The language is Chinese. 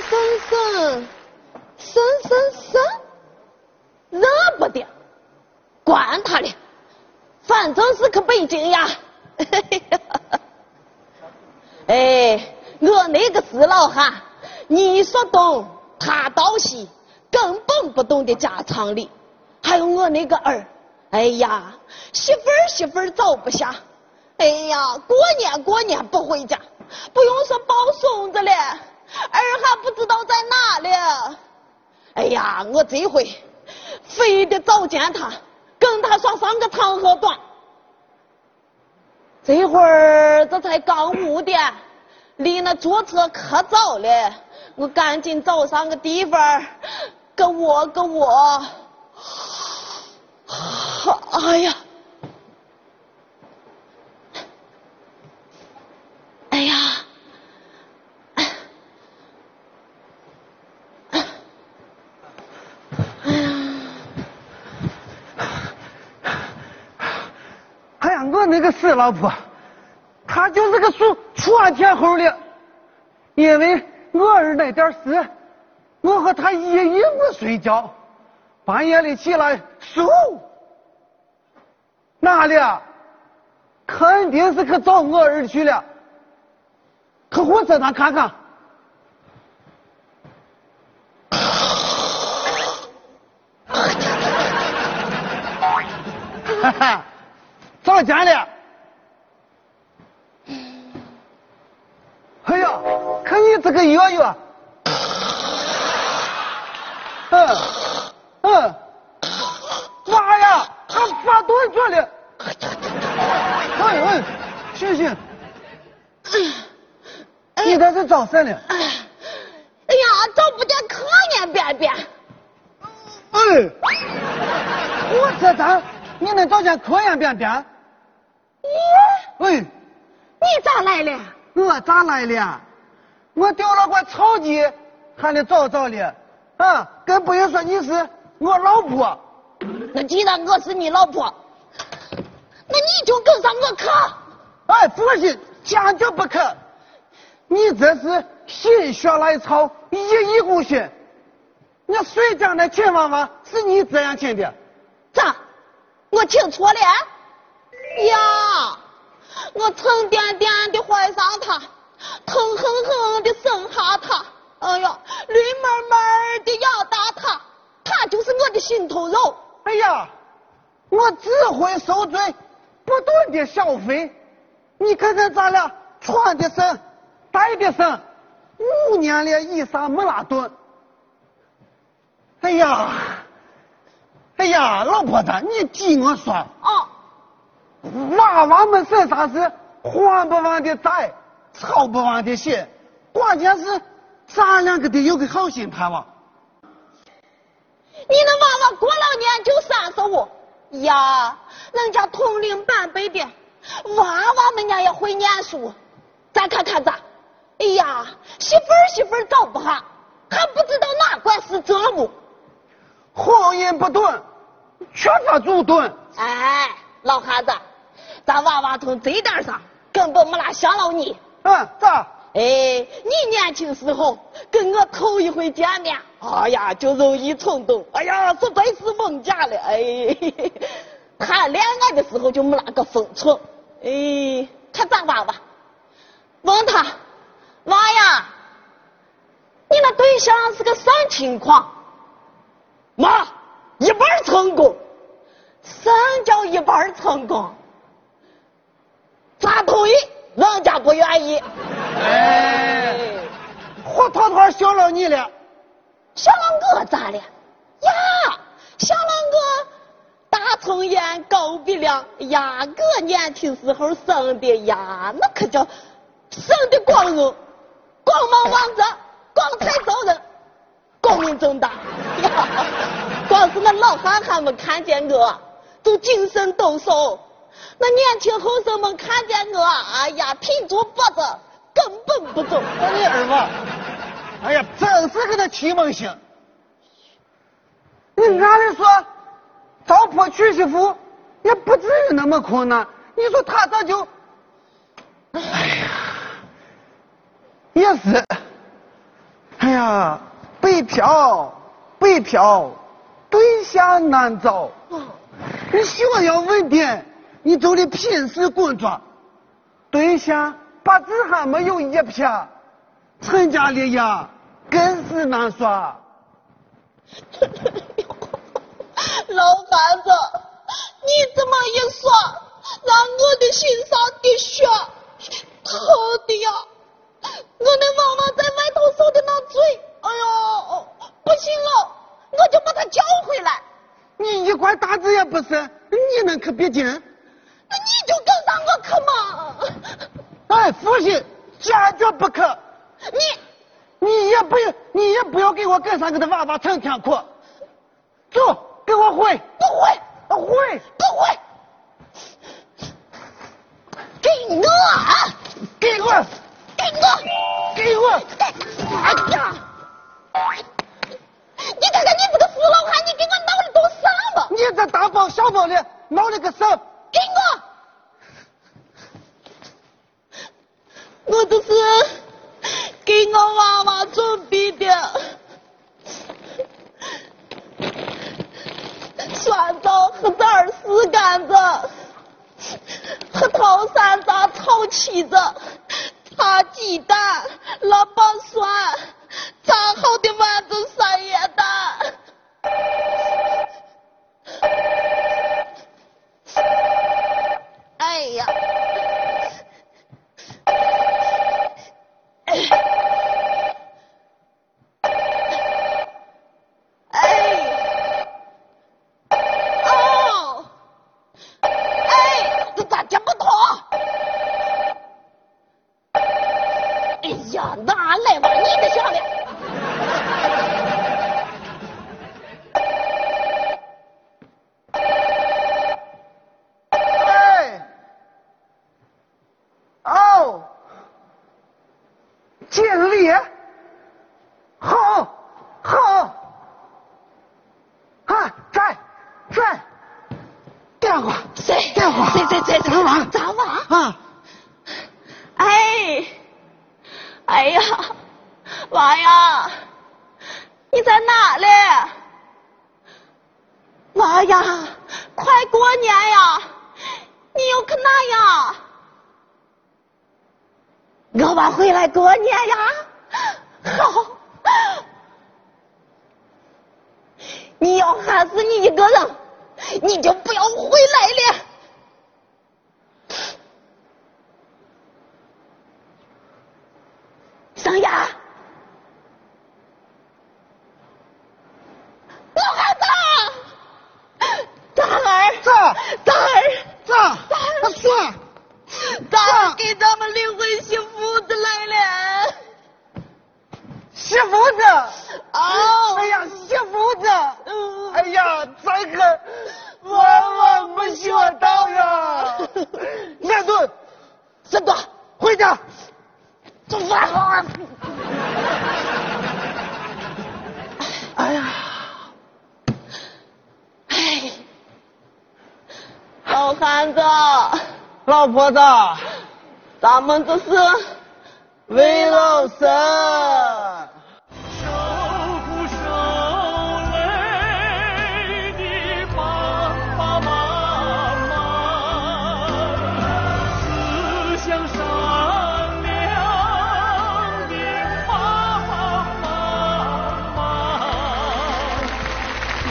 生生，生生生，惹不得，管他的，反正是去北京呀。哎，我那个死老汉，你说东，他道西，根本不懂得家常里。还有我那个儿，哎呀，媳妇儿媳妇儿找不下，哎呀，过年过年不回家，不用说抱孙子了，儿还不知道在哪里。哎呀，我这回非得找见他，跟他耍上个长和短。这会儿这才刚五点，离那坐车可早了，我赶紧找上个地方，个窝个窝。哎呀，哎呀，哎呀，哎呀，我那个死老婆，她就是个属闯天猴的，因为我儿那点事，我和她一夜不睡觉，半夜里起来，嗖，哪里？啊？肯定是去找我儿去了，去火车上看看。哈哈，找见了。哎呀，看你这个月月，嗯嗯，妈呀，还发短卷了。哎哎，醒醒，你这是找谁了？哎呀，找不见可眼边边。哎，火车站，你能找见科研边边？咦，哎，你咋来了？我咋来了？我掉了块草地，还得找找了。啊，更不用说你是我老婆。那既然我是你老婆，那你就跟上我去。哎，不行，坚决不去。你这是心血来潮，一意孤行。那谁家那亲妈妈是你这样亲的？咋？我听错了？呀，我沉甸甸的怀上他，疼哼哼的生下他，哎呀，绿毛毛的养大他，他就是我的心头肉。哎呀，我只会受罪，不断的消费。你看看咱俩穿的身，戴的身，五年了衣裳没拉顿。哎呀，哎呀，老婆子，你听我说，哦，娃娃们是啥事，还不完的债，操不完的心，关键是咱两个得有个好心盼望。你那娃娃过了年就三十五呀，人家同龄半辈的娃娃们家也会念书，咱看看咋，哎呀，媳妇儿媳妇儿找不下，还不知道哪块是折磨。婚姻不顿，缺乏主顿。哎，老汉子，咱娃娃从这点上根本没拉想到你。嗯，咋？哎，你年轻时候跟我头一回见面，哎呀，就容易冲动，哎呀，实在是猛假了，哎，谈恋爱的时候就没那个分寸，哎，看咋娃娃，问他，娃呀，你那对象是个啥情况？妈，一半成功。啥叫一半成功？咋同意？人家不愿意。哎，活脱脱小了你了。小了我咋了？呀，小了我大葱眼高鼻梁呀，我年轻时候生的呀，那可叫生的光荣，光芒万丈，光彩照人，光明正大。呀，光是那老汉汉们看见我，都精神抖擞。那年轻后生们看见我，哎呀，挺住脖子，根本不走。那你儿子，哎呀，真是给他提梦星。你按理说，找婆娶媳妇也不至于那么困难。你说他咋就？哎呀，也是。哎呀，北漂，北漂，对象难找。你希望要稳定，你就得拼死工作。对象八字还没有一撇，成家立业更是难说。老汉子，你这么一说，让我的心上的血透的呀！我的妈妈在外头受的那罪，哎呦，不行了，我就把她叫回来。你一块大子也不是，你能去北京？那你就跟上我去嘛！哎，父亲坚决不可。你，你也不，你也不要给我跟上我的娃娃成天哭。走，给我回。不回，回，不回。给我，给我，给我，给我。哎呀！你看看你这个死老汉，你给我闹的都啥嘛？你这大包小包的闹了个啥？给我！都是给我妈妈准备的酸枣和枣丝干子，核桃山楂炒起子，炒鸡蛋，腊八蒜，炸好的嘛丸子三叶蛋。哎呀！哎！哦！哎，这咋讲不通？哎呀，哪来吧你的项链？哎，哦，经理，好，好，啊，在，在，电话，谁？电话，谁谁谁？咱娃，咱娃？啊，哎，哎呀，娃呀，你在哪里？娃呀，快过年呀，你又去哪呀？我娃回来过年呀。好，你要害死你一个人，你就不要回来了。桑雅！老汉子，大儿，这大儿，这这大儿给咱们领回媳妇子来了。媳妇子，哦，哎呀，媳妇子，嗯哎呀，咱可万万没想到呀！连顿，真的，回家。做饭。哎呀，哎，老汉子，老婆子，咱们这是为了生。